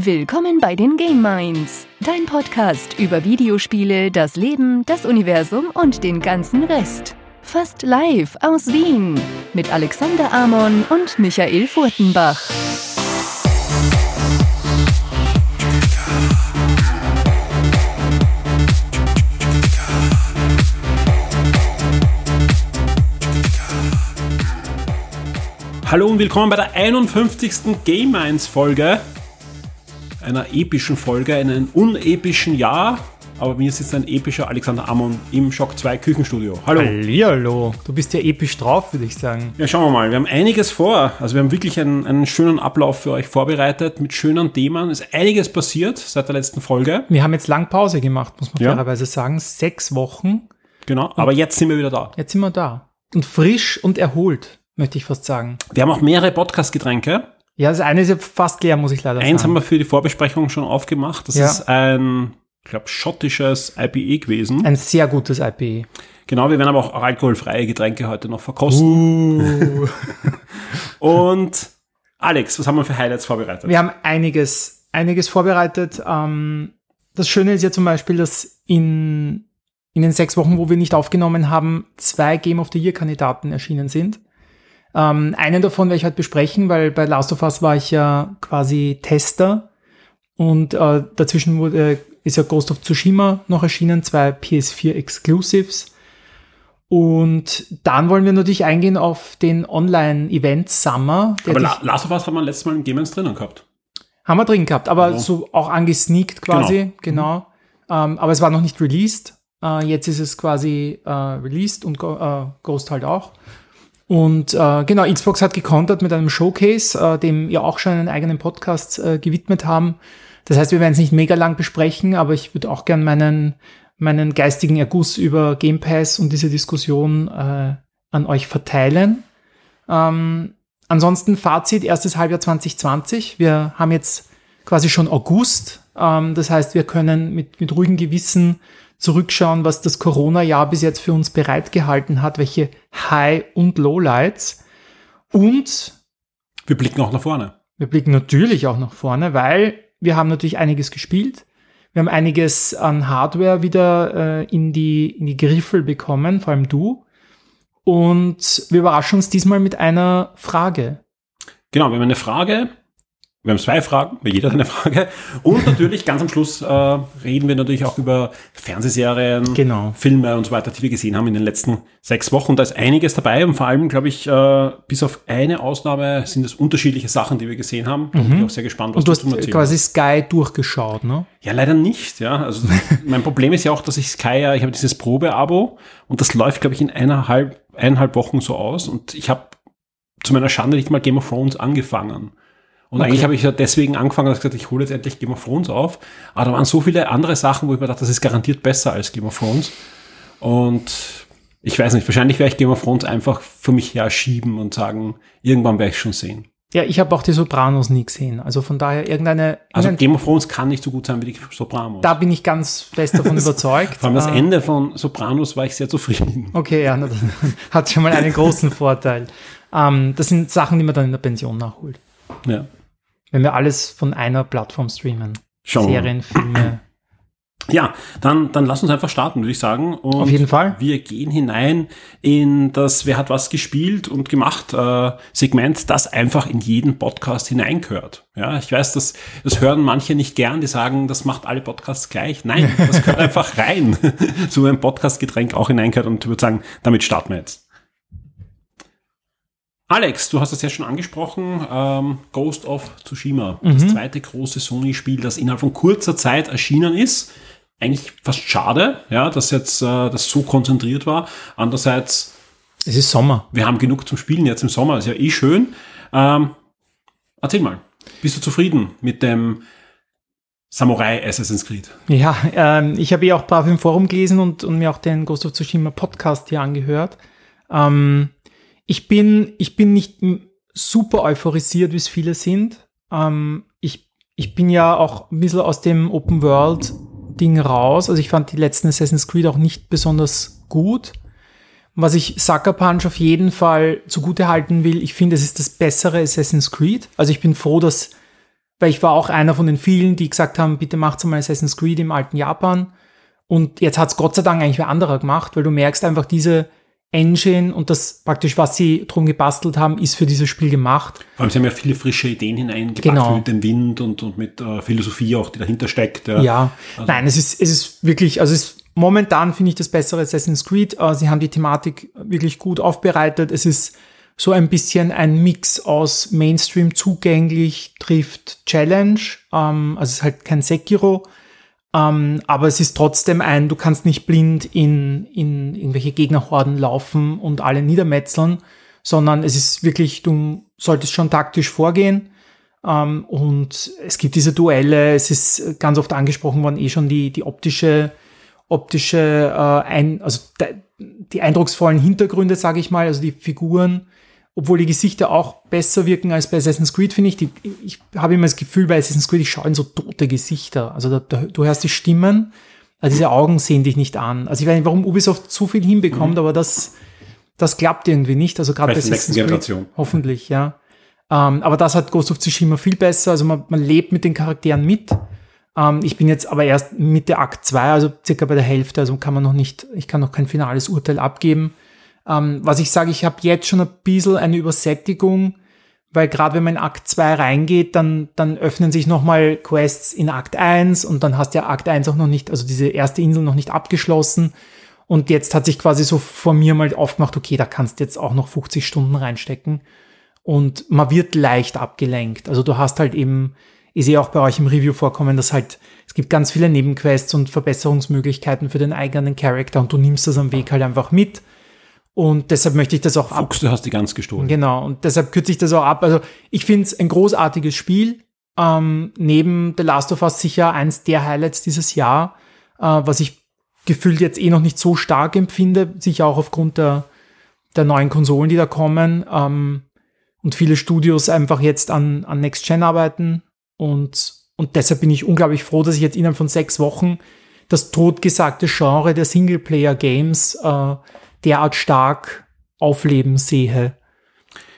Willkommen bei den Game Minds, dein Podcast über Videospiele, das Leben, das Universum und den ganzen Rest. Fast live aus Wien mit Alexander Amon und Michael Furtenbach. Hallo und willkommen bei der 51. Game Minds Folge. Einer epischen Folge, einem unepischen Jahr. Aber mir sitzt ein epischer Alexander Amon im Shock 2 Küchenstudio. Hallo. Hallihallo. Du bist ja episch drauf, würde ich sagen. Ja, schauen wir mal. Wir haben einiges vor. Also wir haben wirklich einen, einen schönen Ablauf für euch vorbereitet mit schönen Themen. Es ist einiges passiert seit der letzten Folge. Wir haben jetzt lang Pause gemacht, muss man Ja. fairerweise sagen. Sechs Wochen. Genau. Aber jetzt sind wir wieder da. Jetzt sind wir da. Und frisch und erholt, möchte ich fast sagen. Wir haben auch mehrere Podcast-Getränke. Ja, das eine ist ja fast leer, muss ich leider Eins haben sagen. wir für die Vorbesprechung schon aufgemacht. Das Ja. ist ein, ich glaube, schottisches IPE gewesen. Ein sehr gutes IPA. Genau, wir werden aber auch alkoholfreie Getränke heute noch verkosten. Uh. Und Alex, was haben wir für Highlights vorbereitet? Wir haben einiges, einiges vorbereitet. Ähm, das Schöne ist ja zum Beispiel, dass in, in den sechs Wochen, wo wir nicht aufgenommen haben, zwei Game of the Year Kandidaten erschienen sind. Ähm, einen davon werde ich heute besprechen, weil bei Last of Us war ich ja quasi Tester und äh, dazwischen wurde, ist ja Ghost of Tsushima noch erschienen, zwei PS4 Exclusives. Und dann wollen wir natürlich eingehen auf den Online-Event Summer. aber La Last of Us haben wir letztes Mal in Game 1 drinnen gehabt. haben wir drin gehabt, aber Ja. so auch angesneakt quasi, genau. Ähm, aber es war noch nicht released. Äh, jetzt ist es quasi äh, released und Go äh, Ghost halt auch. Und äh, genau, Xbox hat gekontert mit einem Showcase, äh, dem wir auch schon einen eigenen Podcast äh, gewidmet haben. Das heißt, wir werden es nicht mega lang besprechen, aber ich würde auch gern meinen, meinen geistigen Erguss über Game Pass und diese Diskussion äh, an euch verteilen. Ähm, ansonsten Fazit, erstes Halbjahr 2020. Wir haben jetzt quasi schon August. Ähm, das heißt, wir können mit, mit ruhigem Gewissen zurückschauen, was das Corona-Jahr bis jetzt für uns bereitgehalten hat, welche High- und Lowlights. Und Wir blicken auch nach vorne. wir blicken natürlich auch nach vorne, weil wir haben natürlich einiges gespielt. Wir haben einiges an Hardware wieder äh, in, die, in die Griffel bekommen, vor allem du. Und wir überraschen uns diesmal mit einer Frage. Genau, wir haben eine Frage. Wir haben zwei Fragen, weil jeder hat eine Frage. Und natürlich ganz am Schluss äh, reden wir natürlich auch über Fernsehserien, Genau. Filme und so weiter, die wir gesehen haben in den letzten sechs Wochen. Da ist einiges dabei und vor allem, glaube ich, äh, bis auf eine Ausnahme sind es unterschiedliche Sachen, die wir gesehen haben. Da bin ich auch sehr gespannt, was Mhm. Und du hast Erzählen quasi Sky durchgeschaut, ne? Ja, leider nicht, ja. Also mein Problem ist ja auch, dass ich Sky ja, ich habe dieses Probe-Abo und das läuft, glaube ich, in eineinhalb, eineinhalb Wochen so aus und ich habe zu meiner Schande nicht mal Game of Thrones angefangen. Und Okay. eigentlich habe ich ja deswegen angefangen, ich gesagt, ich hole jetzt endlich Game of Thrones auf. Aber da waren so viele andere Sachen, wo ich mir dachte, das ist garantiert besser als Game of Thrones. Und ich weiß nicht, wahrscheinlich werde ich Game of Thrones einfach für mich her schieben und sagen, irgendwann werde ich schon sehen. Ja, ich habe auch die Sopranos nie gesehen. Also von daher irgendeine. Also Game of Thrones kann nicht so gut sein wie die Sopranos. da bin ich ganz fest davon überzeugt. Vor allem das Äh, Ende von Sopranos war ich sehr zufrieden. Okay, ja, dann hat schon mal einen großen Vorteil. Ähm, das sind Sachen, die man dann in der Pension nachholt. Ja. Wenn wir alles von einer Plattform streamen. Mal. Serien, Filme. Ja, dann, dann lass uns einfach starten, würde ich sagen. Und Auf jeden Fall. Wir gehen hinein in das Wer hat was gespielt und gemacht äh, Segment, das einfach in jeden Podcast hineingehört. Ja, ich weiß, das, das hören manche nicht gern, die sagen, das macht alle Podcasts gleich. Nein, das gehört einfach rein. so ein Podcastgetränk auch hineingehört und ich würde sagen, damit starten wir jetzt. Alex, du hast das ja schon angesprochen, ähm, Ghost of Tsushima, das Mhm. zweite große Sony-Spiel, das innerhalb von kurzer Zeit erschienen ist. Eigentlich fast schade, ja, dass jetzt äh, das so konzentriert war. Andererseits, Es ist Sommer. wir haben genug zum Spielen jetzt im Sommer, ist ja eh schön. Ähm, erzähl mal, bist du zufrieden mit dem Samurai Assassin's Creed? Ja, ähm, ich habe ja auch brav im Forum gelesen und, und mir auch den Ghost of Tsushima Podcast hier angehört. Ähm, ich, bin, ich bin nicht super euphorisiert, wie es viele sind. Ähm, ich, ich bin ja auch ein bisschen aus dem Open World Ding raus. Also ich fand die letzten Assassin's Creed auch nicht besonders gut. Was ich Sucker Punch auf jeden Fall zugute halten will, ich finde, es ist das bessere Assassin's Creed. Also ich bin froh, dass weil ich war auch einer von den vielen, die gesagt haben, bitte macht mal Assassin's Creed im alten Japan. Und jetzt hat es Gott sei Dank eigentlich wer anderer gemacht, weil du merkst einfach diese Engine und das praktisch, was sie drum gebastelt haben, ist für dieses Spiel gemacht. Vor allem, sie haben ja viele frische Ideen hineingepackt Genau. mit dem Wind und, und mit äh, Philosophie auch, die dahinter steckt. Ja. Ja, Also- nein, es ist, es ist wirklich, also es ist momentan finde ich das bessere Assassin's Creed. Äh, sie haben die Thematik wirklich gut aufbereitet. Es ist so ein bisschen ein Mix aus Mainstream zugänglich trifft Challenge. Ähm, also es ist halt kein Sekiro. Ähm, aber es ist trotzdem ein, du kannst nicht blind in, in irgendwelche Gegnerhorden laufen und alle niedermetzeln, sondern es ist wirklich, du solltest schon taktisch vorgehen. Ähm, und es gibt diese Duelle, es ist ganz oft angesprochen worden, eh schon die, die optische, optische, äh, ein, also die eindrucksvollen Hintergründe, sage ich mal, also die Figuren, obwohl die Gesichter auch besser wirken als bei Assassin's Creed, finde ich. Die, ich habe immer das Gefühl, bei Assassin's Creed, ich schaue in so tote Gesichter. Also da, da, du hörst die Stimmen, also diese Augen sehen dich nicht an. Also ich weiß nicht, warum Ubisoft so viel hinbekommt, aber das, das klappt irgendwie nicht. Also gerade bei der nächsten Assassin's Creed, Generation. hoffentlich, ja. Ähm, aber das hat Ghost of Tsushima viel besser. Also man, man lebt mit den Charakteren mit. Ähm, ich bin jetzt aber erst Mitte Akt 2, also circa bei der Hälfte, also kann man noch nicht, ich kann noch kein finales Urteil abgeben. Ähm, was ich sage, ich habe jetzt schon ein bisschen eine Übersättigung, weil gerade wenn man in Akt 2 reingeht, dann, dann öffnen sich nochmal Quests in Akt 1 und dann hast ja Akt 1 auch noch nicht, also diese erste Insel noch nicht abgeschlossen. Und jetzt hat sich quasi so vor mir mal aufgemacht, okay, da kannst du jetzt auch noch 50 Stunden reinstecken. Und man wird leicht abgelenkt. Also du hast halt eben, ich sehe auch bei euch im Review vorkommen, dass halt, es gibt ganz viele Nebenquests und Verbesserungsmöglichkeiten für den eigenen Charakter und du nimmst das am Weg halt einfach mit. Und deshalb möchte ich das auch ab. Fuchs, du hast die ganz gestohlen. Genau, und deshalb kürze ich das auch ab. Also ich finde es ein großartiges Spiel. Ähm, neben The Last of Us sicher eins der Highlights dieses Jahr, äh, was ich gefühlt jetzt eh noch nicht so stark empfinde, sicher auch aufgrund der, der neuen Konsolen, die da kommen. Ähm, und viele Studios einfach jetzt an, an Next Gen arbeiten. Und, und deshalb bin ich unglaublich froh, dass ich jetzt innerhalb von sechs Wochen das totgesagte Genre der Singleplayer-Games äh, derart stark aufleben sehe.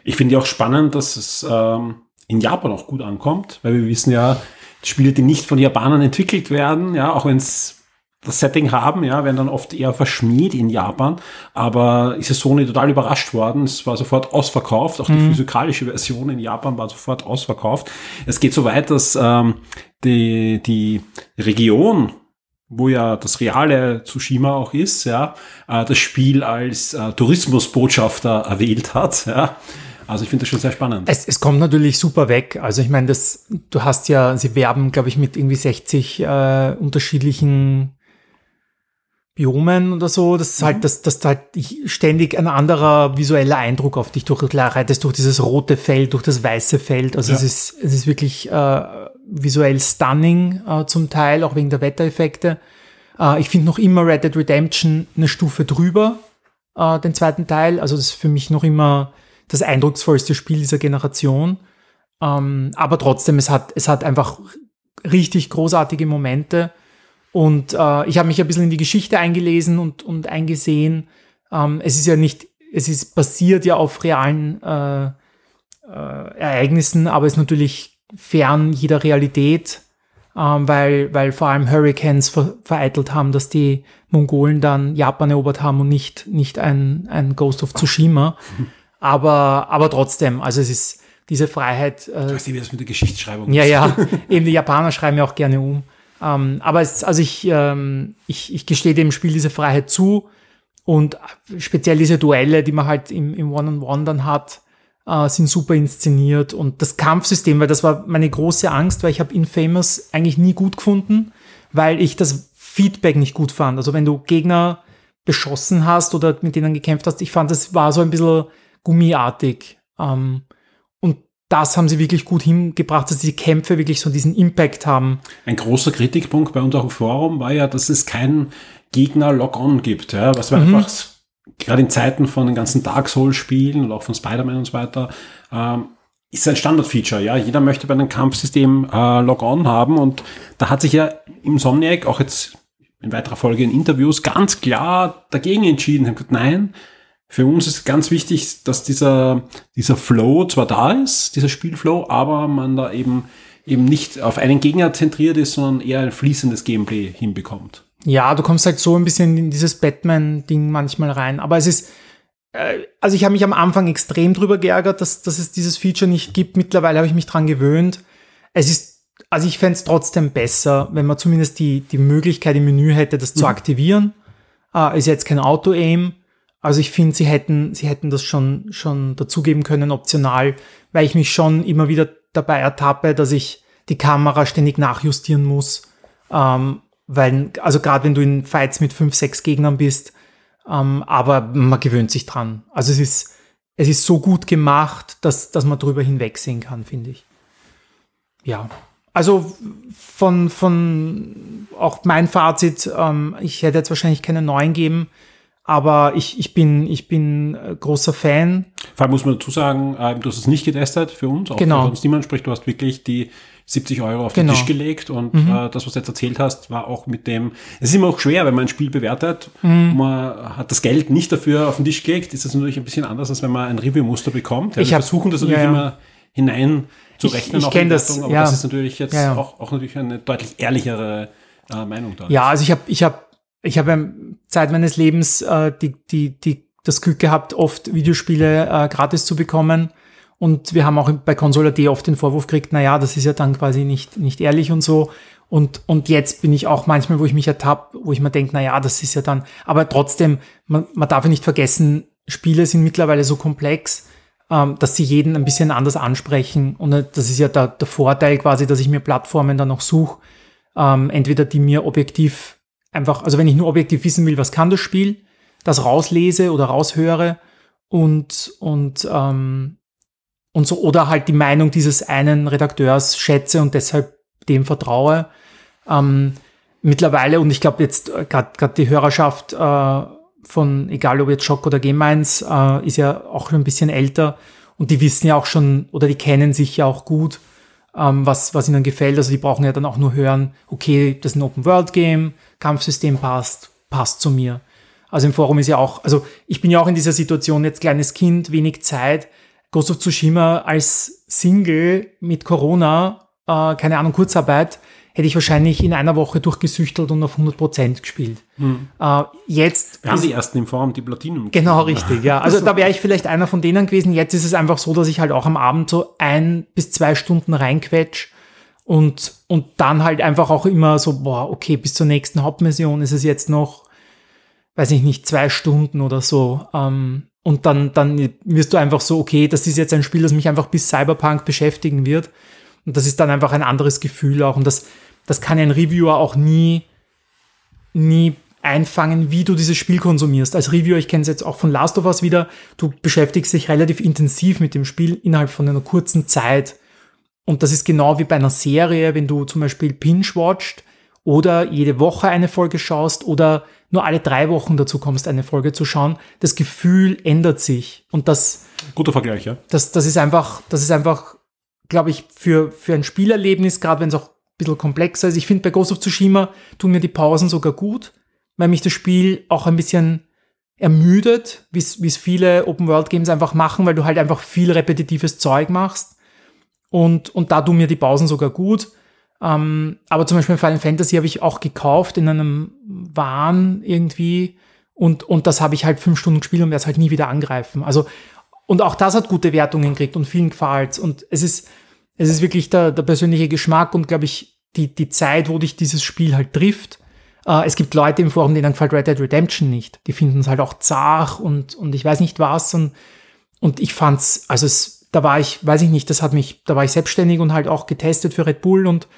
Ich finde ja auch spannend, dass es ähm, in Japan auch gut ankommt, weil wir wissen ja, Spiele, die nicht von Japanern entwickelt werden, ja, auch wenn es das Setting haben, ja, werden dann oft eher verschmäht in Japan. Aber ist ja Sony total überrascht worden. Es war sofort ausverkauft. Auch die physikalische Version in Japan war sofort ausverkauft. Es geht so weit, dass ähm, die, die Region, wo ja das reale Tsushima auch ist, ja, äh, das Spiel als äh, Tourismusbotschafter erwählt hat, ja. Also ich finde das schon sehr spannend. Es, es kommt natürlich super weg. Also ich meine, das, du hast ja, sie werben, glaube ich, mit irgendwie 60 äh, unterschiedlichen Biomen oder so. Das ist halt, dass das halt ständig ein anderer visueller Eindruck auf dich durch, reitest durch dieses rote Feld, durch das weiße Feld. Also Ja. es ist, es ist wirklich äh, visuell stunning äh, zum Teil, auch wegen der Wettereffekte. Äh, ich finde noch immer Red Dead Redemption eine Stufe drüber, äh, den zweiten Teil. Also das ist für mich noch immer das eindrucksvollste Spiel dieser Generation. Ähm, aber trotzdem, es hat, es hat einfach richtig großartige Momente. Und äh, ich habe mich ein bisschen in die Geschichte eingelesen und, und eingesehen. Ähm, es ist ja nicht, es ist basiert ja auf realen äh, äh, Ereignissen, aber ist natürlich fern jeder Realität, ähm, weil, weil vor allem Hurricanes ver vereitelt haben, dass die Mongolen dann Japan erobert haben und nicht, nicht ein, ein Ghost of Tsushima. Aber, aber trotzdem, also es ist diese Freiheit. Äh, Weißt du, wie das mit der Geschichtsschreibung ja, ist? ja, eben die Japaner schreiben ja auch gerne um. Ähm, aber es, also ich, ähm, ich, ich gestehe dem Spiel diese Freiheit zu und speziell diese Duelle, die man halt im, im One-on-One dann hat, äh, sind super inszeniert und das Kampfsystem, weil das war meine große Angst, weil ich habe Infamous eigentlich nie gut gefunden, weil ich das Feedback nicht gut fand. Also wenn du Gegner beschossen hast oder mit denen gekämpft hast, ich fand, das war so ein bisschen gummiartig. Ähm, und das haben sie wirklich gut hingebracht, dass die Kämpfe wirklich so diesen Impact haben. Ein großer Kritikpunkt bei uns auch im Forum war ja, dass es keinen Gegner-Log-On gibt, ja, was wir einfach gerade in Zeiten von den ganzen Dark Souls-Spielen und auch von Spider-Man und so weiter, ähm, ist ein Standard-Feature, ja. Jeder möchte bei einem Kampfsystem äh, Log-On haben und da hat sich ja im Somniac auch jetzt in weiterer Folge in Interviews ganz klar dagegen entschieden. Haben gesagt, nein, für uns ist ganz wichtig, dass dieser, dieser Flow zwar da ist, dieser Spielflow, aber man da eben eben nicht auf einen Gegner zentriert ist, sondern eher ein fließendes Gameplay hinbekommt. Ja, du kommst halt so ein bisschen in dieses Batman-Ding manchmal rein. Aber es ist, äh, also ich habe mich am Anfang extrem drüber geärgert, dass, dass es dieses Feature nicht gibt. Mittlerweile habe ich mich dran gewöhnt. Es ist, also ich fände es trotzdem besser, wenn man zumindest die, die Möglichkeit im Menü hätte, das mhm. zu aktivieren. Äh, ist jetzt kein Auto-Aim. Also ich finde, sie hätten, sie hätten das schon, schon dazugeben können, optional, weil ich mich schon immer wieder dabei ertappe, dass ich die Kamera ständig nachjustieren muss. Ähm, weil, also gerade wenn du in Fights mit fünf, sechs Gegnern bist, ähm, aber man gewöhnt sich dran. Also es ist, es ist so gut gemacht, dass, dass man drüber hinwegsehen kann, finde ich. Ja. Also von, von auch mein Fazit, ähm, ich hätte jetzt wahrscheinlich keine neuen geben, aber ich, ich, bin, ich bin großer Fan. Vor allem muss man dazu sagen, äh, du hast es nicht getestet für uns, auch genau. uns niemand, sprich, du hast wirklich die 70 Euro auf den genau. Tisch gelegt und mhm. äh, das, was du jetzt erzählt hast, war auch mit dem, es ist immer auch schwer, wenn man ein Spiel bewertet, mhm. man hat das Geld nicht dafür auf den Tisch gelegt, ist das natürlich ein bisschen anders, als wenn man ein Review-Muster bekommt. Ja, ich wir hab, versuchen das natürlich ja, ja. immer hinein zu rechnen. Ich, ich kenne das, aber das ist natürlich jetzt Auch, auch natürlich eine deutlich ehrlichere äh, Meinung da. Ja, also ich habe ich hab, ich hab Zeit meines Lebens äh, die, die, die, das Glück gehabt, oft Videospiele äh, gratis zu bekommen und wir haben auch bei Console.at oft den Vorwurf gekriegt, na ja, das ist ja dann quasi nicht, nicht ehrlich und so. Und, und jetzt bin ich auch manchmal, wo ich mich ertappe, wo ich mir denke, na ja, das ist ja dann, aber trotzdem, man, man darf ja nicht vergessen, Spiele sind mittlerweile so komplex, ähm, dass sie jeden ein bisschen anders ansprechen. Und äh, das ist ja der, der Vorteil quasi, dass ich mir Plattformen dann noch suche, ähm, entweder die mir objektiv einfach, also wenn ich nur objektiv wissen will, was kann das Spiel, das rauslese oder raushöre und, und ähm, und so, oder halt die Meinung dieses einen Redakteurs schätze und deshalb dem vertraue. Ähm, mittlerweile, und ich glaube jetzt äh, gerade die Hörerschaft äh, von, egal ob jetzt Schock oder 1, äh, ist ja auch schon ein bisschen älter und die wissen ja auch schon, oder die kennen sich ja auch gut, ähm, was, was ihnen gefällt. Also die brauchen ja dann auch nur hören, okay, das ist ein Open-World-Game, Kampfsystem passt, passt zu mir. Also im Forum ist ja auch, also ich bin ja auch in dieser Situation jetzt kleines Kind, wenig Zeit, Ghost of Tsushima als Single mit Corona, äh, keine Ahnung, Kurzarbeit, hätte ich wahrscheinlich in einer Woche durchgesüchtelt und auf 100% gespielt. Hm. Äh, jetzt. Wir haben die ersten im Forum, die Platinum. Genau, richtig, ja. Also da wäre ich vielleicht einer von denen gewesen. Jetzt ist es einfach so, dass ich halt auch am Abend so ein bis zwei Stunden reinquetsch und, und dann halt einfach auch immer so, boah, okay, bis zur nächsten Hauptmission ist es jetzt noch, weiß ich nicht, zwei Stunden oder so. Ähm, und dann, dann wirst du einfach so, okay, das ist jetzt ein Spiel, das mich einfach bis Cyberpunk beschäftigen wird. Und das ist dann einfach ein anderes Gefühl auch. Und das, das kann ein Reviewer auch nie, nie einfangen, wie du dieses Spiel konsumierst. Als Reviewer, ich kenne es jetzt auch von Last of Us wieder, du beschäftigst dich relativ intensiv mit dem Spiel innerhalb von einer kurzen Zeit. Und das ist genau wie bei einer Serie, wenn du zum Beispiel Pinge watcht oder jede Woche eine Folge schaust oder nur alle drei Wochen dazu kommst, eine Folge zu schauen, das Gefühl ändert sich. Und das. Guter Vergleich, ja. Das, das ist einfach, das ist einfach, glaube ich, für, für ein Spielerlebnis, gerade wenn es auch ein bisschen komplexer ist. Ich finde, bei Ghost of Tsushima tun mir die Pausen sogar gut, weil mich das Spiel auch ein bisschen ermüdet, wie es viele Open-World-Games einfach machen, weil du halt einfach viel repetitives Zeug machst. Und, und da tun mir die Pausen sogar gut. Ähm, aber zum Beispiel Final Fantasy habe ich auch gekauft in einem Wahn irgendwie und, und das habe ich halt fünf Stunden gespielt und werde es halt nie wieder angreifen. Also, und auch das hat gute Wertungen gekriegt und vielen gefällt Und es ist, es ist wirklich der, der persönliche Geschmack und glaube ich, die, die Zeit, wo dich dieses Spiel halt trifft. Äh, es gibt Leute im Forum, denen gefällt Red Dead Redemption nicht. Die finden es halt auch zart und, und ich weiß nicht was. Und, und ich fand's, also es, da war ich, weiß ich nicht, das hat mich, da war ich selbstständig und halt auch getestet für Red Bull und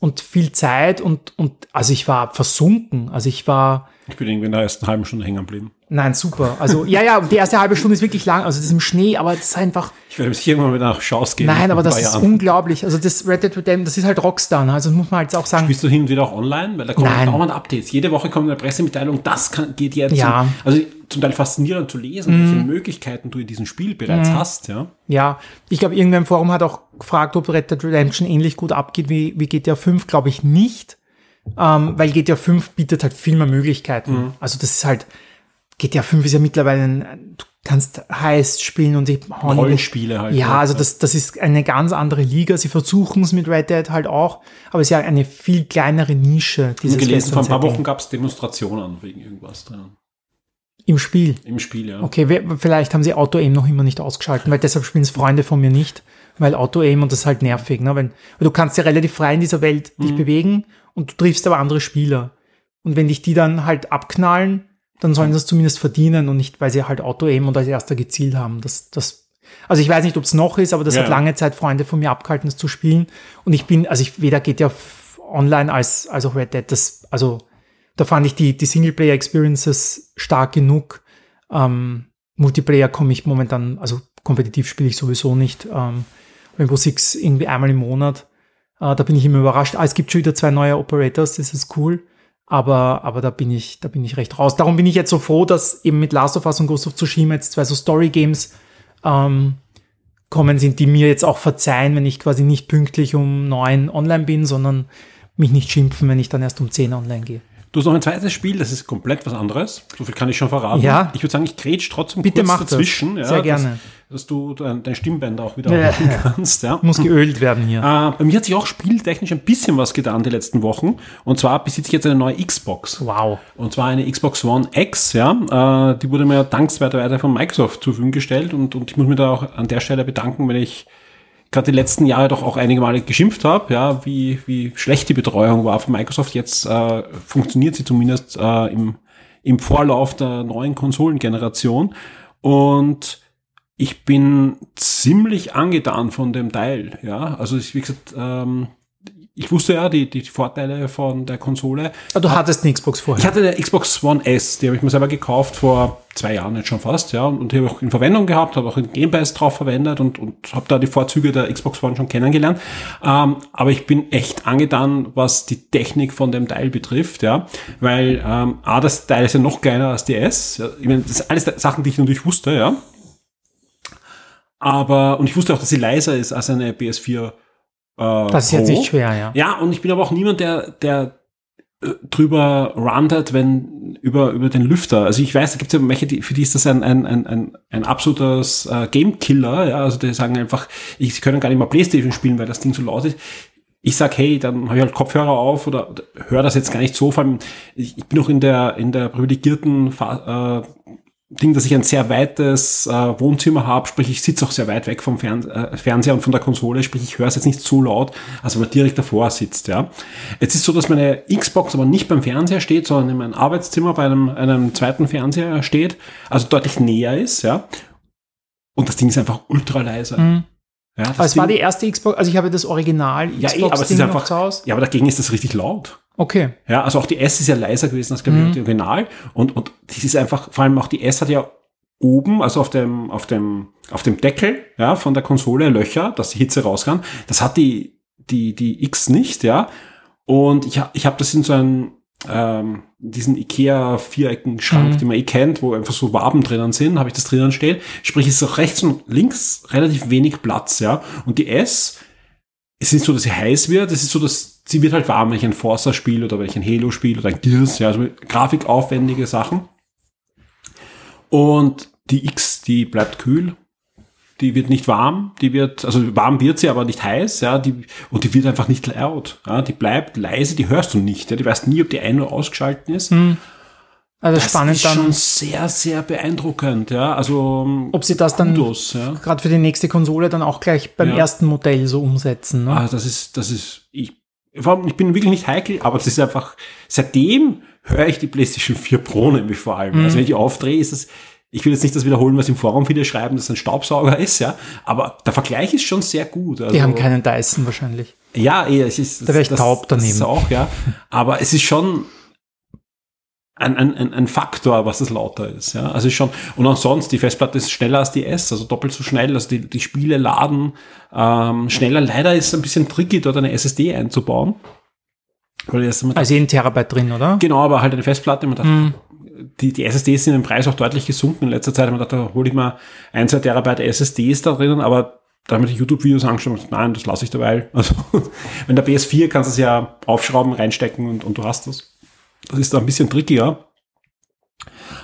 und viel Zeit und, und also ich war versunken. Also ich war. Ich bin irgendwie in der ersten halben Stunde hängen geblieben. Nein, super. Also ja, ja, die erste halbe Stunde ist wirklich lang. Also das ist im Schnee, aber das ist einfach. Ich werde mich irgendwann wieder nach Chance gehen. Nein, aber das ist Jahren. unglaublich. Also das Red Dead Redemption, das ist halt Rockstar. Ne? Also muss man halt auch sagen. Spielst du hin und wieder auch online? Weil da kommen Nein. dauernd Updates. Jede Woche kommt eine Pressemitteilung, das kann, geht jetzt. Ja. also zum Teil faszinierend zu lesen, mhm. welche Möglichkeiten du in diesem Spiel bereits mhm. hast. Ja, ja. ich glaube, irgendwer im Forum hat auch gefragt, ob Red Dead Redemption ähnlich gut abgeht wie, wie GTA 5. Glaube ich nicht. Ähm, weil GTA 5 bietet halt viel mehr Möglichkeiten. Mhm. Also das ist halt, GTA 5 ist ja mittlerweile, ein, kannst heiß spielen und die Rollenspiele halt. Ja, also das, das ist eine ganz andere Liga. Sie versuchen es mit Red Dead halt auch, aber es ist ja eine viel kleinere Nische. Dieses ich gelesen, vor ein paar Wochen gab es Demonstrationen wegen irgendwas drinnen. Im Spiel? Im Spiel, ja. Okay, vielleicht haben sie Auto-Aim noch immer nicht ausgeschaltet, weil deshalb spielen es Freunde von mir nicht, weil Auto-Aim und das ist halt nervig, ne? Weil, weil du kannst ja relativ frei in dieser Welt dich mhm. bewegen und du triffst aber andere Spieler. Und wenn dich die dann halt abknallen, dann sollen sie es zumindest verdienen und nicht, weil sie halt Auto-Aim und als erster gezielt haben. Das, das, also ich weiß nicht, ob es noch ist, aber das ja. hat lange Zeit Freunde von mir abgehalten, das zu spielen. Und ich bin, also ich, weder geht ja online als, als auch Red Dead. Das, also da fand ich die, die Singleplayer-Experiences stark genug. Ähm, Multiplayer komme ich momentan, also kompetitiv spiele ich sowieso nicht. Ähm, Rainbow Six irgendwie einmal im Monat. Äh, da bin ich immer überrascht. Ah, es gibt schon wieder zwei neue Operators, das ist cool. Aber, aber da bin ich, da bin ich recht raus. Darum bin ich jetzt so froh, dass eben mit Last of Us und Ghost of Tsushima jetzt zwei so Story Games ähm, kommen sind, die mir jetzt auch verzeihen, wenn ich quasi nicht pünktlich um neun online bin, sondern mich nicht schimpfen, wenn ich dann erst um zehn online gehe. Du hast noch ein zweites Spiel, das ist komplett was anderes. So viel kann ich schon verraten. Ja. Ich würde sagen, ich grätsch trotzdem Bitte kurz dazwischen. Ja, Sehr gerne. Dass, dass du dein, dein Stimmbänder auch wieder ja. kannst. Ja. Muss geölt werden hier. Äh, bei mir hat sich auch spieltechnisch ein bisschen was getan die letzten Wochen. Und zwar besitze ich jetzt eine neue Xbox. Wow. Und zwar eine Xbox One X. Ja. Äh, die wurde mir dankenswerterweise von Microsoft zur Verfügung gestellt. Und, und ich muss mir da auch an der Stelle bedanken, wenn ich gerade die letzten Jahre doch auch einige Male geschimpft habe, ja, wie, wie schlecht die Betreuung war von Microsoft. Jetzt äh, funktioniert sie zumindest äh, im, im Vorlauf der neuen Konsolengeneration. Und ich bin ziemlich angetan von dem Teil. Ja, also ich, wie gesagt, ähm, ich wusste ja die, die Vorteile von der Konsole. Ah, du hattest eine Xbox vorher? Ich hatte eine Xbox One S, die habe ich mir selber gekauft vor zwei Jahren jetzt schon fast, ja, und die habe ich auch in Verwendung gehabt, habe auch in Game Pass drauf verwendet und, und habe da die Vorzüge der Xbox One schon kennengelernt. Ähm, aber ich bin echt angetan, was die Technik von dem Teil betrifft, ja, weil ähm, A, das Teil ist ja noch kleiner als die S. Ja, ich meine, das sind alles Sachen, die ich natürlich wusste, ja. Aber, und ich wusste auch, dass sie leiser ist als eine PS4 äh, das ist jetzt nicht schwer, ja. Ja, und ich bin aber auch niemand, der, der äh, drüber rantet, wenn über, über den Lüfter. Also ich weiß, da gibt es ja welche, die, für die ist das ein, ein, ein, ein, ein absolutes äh, Game-Killer. Ja? Also die sagen einfach, ich, sie können gar nicht mal Playstation spielen, weil das Ding so laut ist. Ich sag, hey, dann habe ich halt Kopfhörer auf oder, oder höre das jetzt gar nicht so. Vor allem, ich, ich bin noch in der, in der privilegierten Fa äh, Ding, dass ich ein sehr weites äh, Wohnzimmer habe, sprich ich sitze auch sehr weit weg vom Fern äh, Fernseher und von der Konsole, sprich ich höre es jetzt nicht so laut, als wenn man direkt davor sitzt. Ja. Jetzt ist so, dass meine Xbox aber nicht beim Fernseher steht, sondern in meinem Arbeitszimmer bei einem, einem zweiten Fernseher steht, also deutlich näher ist. Ja. Und das Ding ist einfach ultra leise. Mhm. Ja, aber es war die erste Xbox, also ich habe das Original Xbox ja, eh, aber es ist einfach, zu Hause. Ja, aber dagegen ist das richtig laut. Okay. Ja, also auch die S ist ja leiser gewesen als glaube ich mhm. die Original und und das ist einfach vor allem auch die S hat ja oben, also auf dem auf dem auf dem Deckel, ja, von der Konsole Löcher, dass die Hitze raus kann. Das hat die die die X nicht, ja. Und ich ich habe das in so einem ähm, diesen Ikea vierecken Schrank, mhm. den man eh kennt, wo einfach so Waben drinnen sind, habe ich das drinnen stehen. Sprich, es ist auch rechts und links relativ wenig Platz, ja. Und die S, es ist nicht so, dass sie heiß wird, es ist so, dass sie wird halt warm, wenn ich ein Forza spiele oder wenn ich ein Halo spiele oder ein Gears, ja, also grafikaufwendige Sachen. Und die X, die bleibt kühl die wird nicht warm, die wird, also warm wird sie, aber nicht heiß, ja, die, und die wird einfach nicht laut, ja, die bleibt leise, die hörst du nicht, ja, die weißt nie, ob die ein- oder ausgeschalten ist. Hm. Also das spannend ist dann, schon sehr, sehr beeindruckend, ja, also. Ob sie das dann, ja. gerade für die nächste Konsole dann auch gleich beim ja. ersten Modell so umsetzen, ne? Ah, das ist, das ist, ich, ich bin wirklich nicht heikel, aber das ist einfach, seitdem höre ich die PlayStation 4 Pro nämlich vor allem. Mhm. Also wenn ich die aufdrehe, ist es, ich will jetzt nicht das wiederholen, was im Forum viele schreiben, dass es ein Staubsauger ist, ja, aber der Vergleich ist schon sehr gut. Also, die haben keinen Dyson wahrscheinlich. Ja, eher, es ist, da wäre ich das, taub daneben. Das ist auch, ja, aber es ist schon ein, ein, ein Faktor, was das lauter ist, ja, also ist schon, und ansonsten, die Festplatte ist schneller als die S, also doppelt so schnell, also die, die Spiele laden ähm, schneller. Leider ist es ein bisschen tricky, dort eine SSD einzubauen. Weil also ein Terabyte drin, oder? Genau, aber halt eine Festplatte. Man dachte, mm die, die SSDs sind im Preis auch deutlich gesunken in letzter Zeit. Man dachte, da hole ich mal ein, zwei Terabyte SSDs da drinnen, aber da habe ich YouTube-Videos angeschaut nein, das lasse ich dabei. Also, wenn der PS4 kannst du es ja aufschrauben, reinstecken und, und du hast das. Das ist da ein bisschen trickier.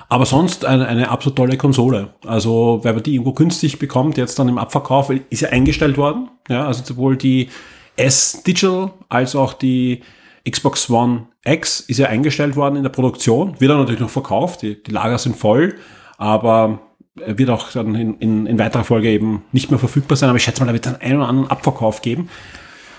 Aber sonst eine, eine absolut tolle Konsole. Also, wenn man die irgendwo günstig bekommt, jetzt dann im Abverkauf, ist ja eingestellt worden. Ja, also sowohl die S Digital als auch die Xbox One X ist ja eingestellt worden in der Produktion. Wird dann natürlich noch verkauft. Die, die Lager sind voll. Aber wird auch dann in, in, in weiterer Folge eben nicht mehr verfügbar sein. Aber ich schätze mal, da wird dann einen oder anderen Abverkauf geben.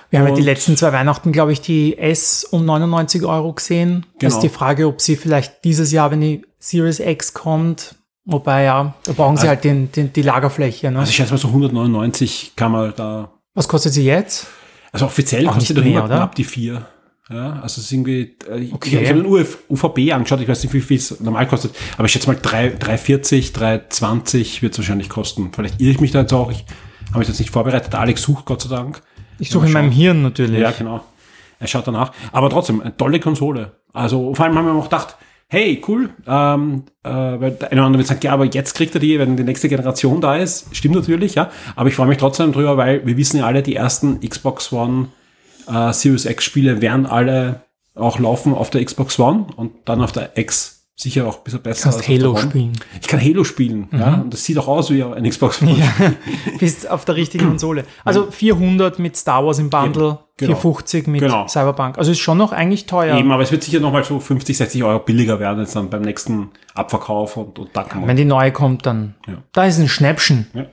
Wir haben ja die letzten zwei Weihnachten, glaube ich, die S um 99 Euro gesehen. Genau. Das ist die Frage, ob sie vielleicht dieses Jahr, wenn die Series X kommt, wobei ja, da brauchen sie also, halt den, den, die Lagerfläche. Ne? Also ich schätze mal so 199 kann man da. Was kostet sie jetzt? Also offiziell Auch kostet die knapp die vier. Ja, also es ist irgendwie, äh, okay. ich, habe den Uf, UVB angeschaut, ich weiß nicht, wie viel es normal kostet, aber ich schätze mal 3, 340, 320 wird es wahrscheinlich kosten. Vielleicht irre ich mich da jetzt auch, ich habe mich jetzt nicht vorbereitet. Alex sucht, Gott sei Dank. Ich suche in meinem Hirn natürlich. Ja, genau. Er schaut danach. Aber trotzdem, eine tolle Konsole. Also vor allem haben wir auch gedacht, hey, cool, ähm, äh, weil der eine oder andere wird sagen, ja, aber jetzt kriegt er die, wenn die nächste Generation da ist. Stimmt natürlich, ja. Aber ich freue mich trotzdem drüber, weil wir wissen ja alle, die ersten Xbox One äh, Series X Spiele werden alle auch laufen auf der Xbox One und dann auf der X sicher auch ein bisschen besser. Du kannst Halo spielen. Ich kann Halo spielen, mhm. ja. Und das sieht auch aus wie ein Xbox One. Ja, bist auf der richtigen Konsole. Also 400 mit Star Wars im Bundle, genau. 450 mit genau. Cyberpunk. Also ist schon noch eigentlich teuer. Eben, aber es wird sicher nochmal so 50, 60 Euro billiger werden jetzt dann beim nächsten Abverkauf und, und da kann man. Wenn die neue kommt, dann, ja. da ist ein Schnäppchen. Ja.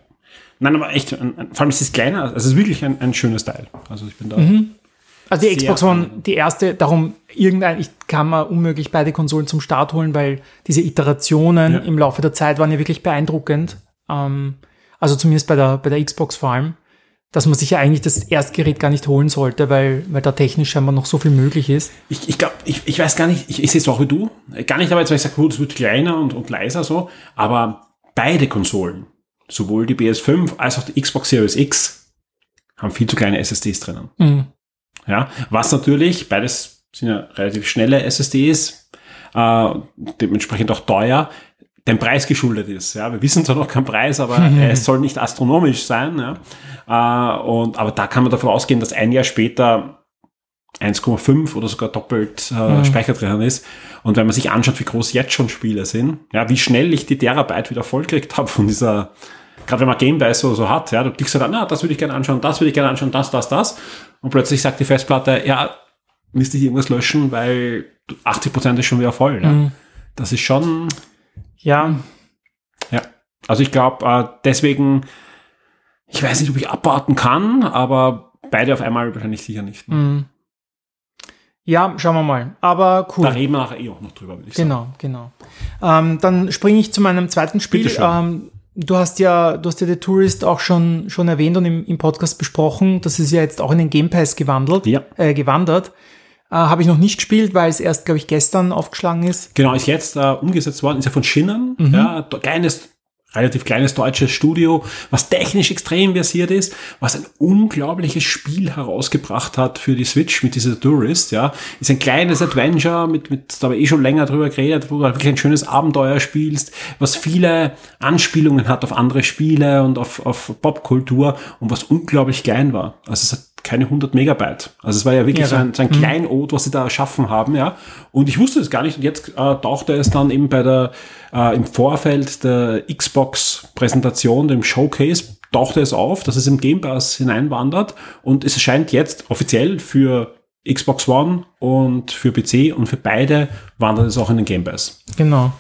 Nein, aber echt, vor allem ist es kleiner, also es ist wirklich ein, ein schönes Teil. Also ich bin da. Mhm. Also die Xbox One, die erste, darum irgendein, ich kann mir unmöglich beide Konsolen zum Start holen, weil diese Iterationen ja. im Laufe der Zeit waren ja wirklich beeindruckend. Ähm, also zumindest bei der, bei der Xbox vor allem, dass man sich ja eigentlich das Erstgerät gar nicht holen sollte, weil, weil da technisch scheinbar noch so viel möglich ist. Ich, ich glaube, ich, ich weiß gar nicht, ich, ich sehe es auch wie du, gar nicht aber jetzt, weil ich sage, gut, es wird kleiner und, und leiser so, aber beide Konsolen, sowohl die PS5 als auch die Xbox Series X, haben viel zu kleine SSDs drinnen. Mhm. Ja, was natürlich, beides sind ja relativ schnelle SSDs, äh, dementsprechend auch teuer, dem Preis geschuldet ist. Ja, wir wissen zwar noch keinen Preis, aber es soll nicht astronomisch sein. Ja, äh, und aber da kann man davon ausgehen, dass ein Jahr später 1,5 oder sogar doppelt äh, mhm. Speicher drin ist. Und wenn man sich anschaut, wie groß jetzt schon Spiele sind, ja, wie schnell ich die Terabyte wieder vollkriegt habe von dieser gerade wenn man Gamebase so, so hat, ja, du klickst an, na, das würde ich gerne anschauen, das würde ich gerne anschauen, das, das, das. Und plötzlich sagt die Festplatte, ja, müsste ich irgendwas löschen, weil 80 Prozent ist schon wieder voll. Ja. Mhm. Das ist schon. Ja. Ja. Also ich glaube, äh, deswegen, ich weiß nicht, ob ich abwarten kann, aber beide auf einmal wahrscheinlich sicher nicht. Mhm. Ja, schauen wir mal. Aber cool. Da reden wir nachher eh auch noch drüber, würde ich genau, sagen. Genau, genau. Ähm, dann springe ich zu meinem zweiten Spiel. Ähm, Du hast ja, du hast ja The Tourist auch schon, schon erwähnt und im, im Podcast besprochen. Das ist ja jetzt auch in den Game Pass gewandelt, ja. äh, gewandert. Äh, Habe ich noch nicht gespielt, weil es erst, glaube ich, gestern aufgeschlagen ist. Genau, ist jetzt äh, umgesetzt worden, ist ja von Schinnen. Mhm. Ja, kleines relativ kleines deutsches Studio, was technisch extrem versiert ist, was ein unglaubliches Spiel herausgebracht hat für die Switch mit dieser Tourist, ja. Ist ein kleines Adventure mit, mit, da habe ich eh schon länger drüber geredet, wo du wirklich ein schönes Abenteuer spielst, was viele Anspielungen hat auf andere Spiele und auf, auf Popkultur und was unglaublich klein war. Also es hat keine 100 Megabyte. Also es war ja wirklich ja, so ein, so ein mhm. Kleinod, was sie da erschaffen haben, ja. Und ich wusste es gar nicht und jetzt äh, tauchte es dann eben bei der äh, im Vorfeld der Xbox-Präsentation, dem Showcase, tauchte es auf, dass es im Game Pass hineinwandert und es erscheint jetzt offiziell für Xbox One und für PC und für beide wandert es auch in den Game Pass. Genau.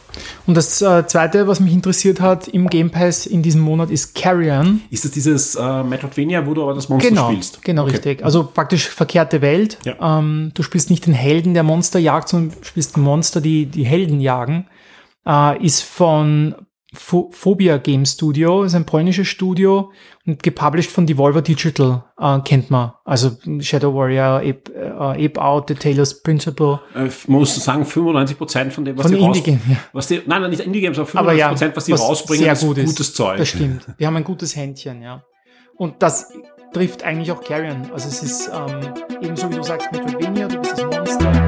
Und das äh, zweite, was mich interessiert hat im Game Pass in diesem Monat, ist Carrion. Ist das dieses äh, Metroidvania, wo du aber das Monster genau, spielst? Genau, okay. richtig. Also praktisch verkehrte Welt. Ja. Ähm, du spielst nicht den Helden, der Monster jagt, sondern spielst Monster, die die Helden jagen äh, ist von Phobia Game Studio, ist ein polnisches Studio und gepublished von Devolver Digital, äh, kennt man. Also Shadow Warrior, Ape, äh, Ape Out, The Taylor's Principle. Äh, man muss sagen, 95% von dem, was von die raus, ja. was die, nein, nein, nicht Indie Games, aber 95%, aber ja, was die was rausbringen, sehr ist gut gutes ist. Zeug. Das stimmt. Die haben ein gutes Händchen, ja. Und das trifft eigentlich auch Carrion. Also es ist ähm, ebenso wie du sagst, Metroidvania, du bist das Monster.